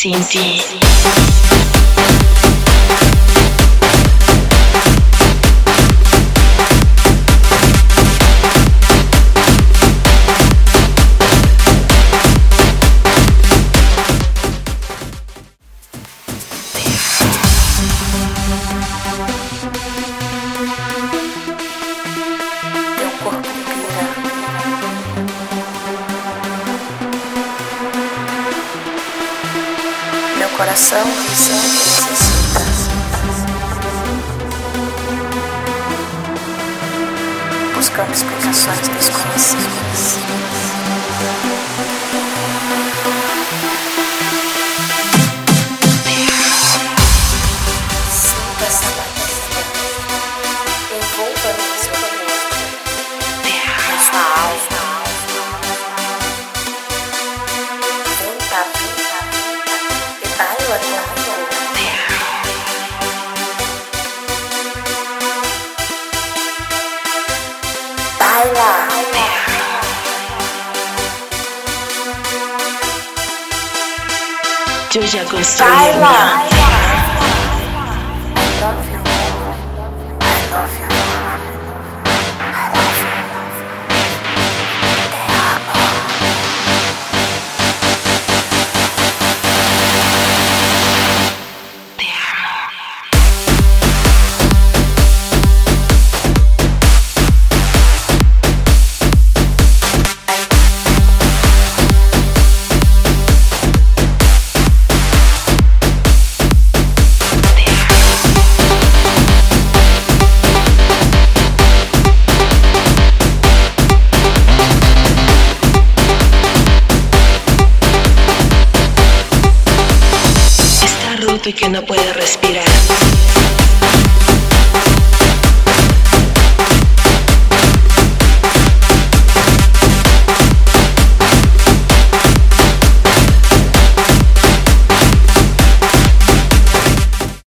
CMC. Coração. Buscando explicações desconhecidas. Sinta essa batida. Envolva-me Joja Gostosa. Vai lá. Y que no puede respirar.